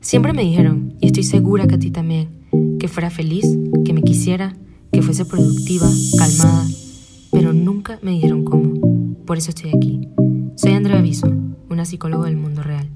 Siempre me dijeron, y estoy segura que a ti también, que fuera feliz, que me quisiera, que fuese productiva, calmada, pero nunca me dijeron cómo. Por eso estoy aquí. Soy Andrea Aviso, una psicóloga del mundo real.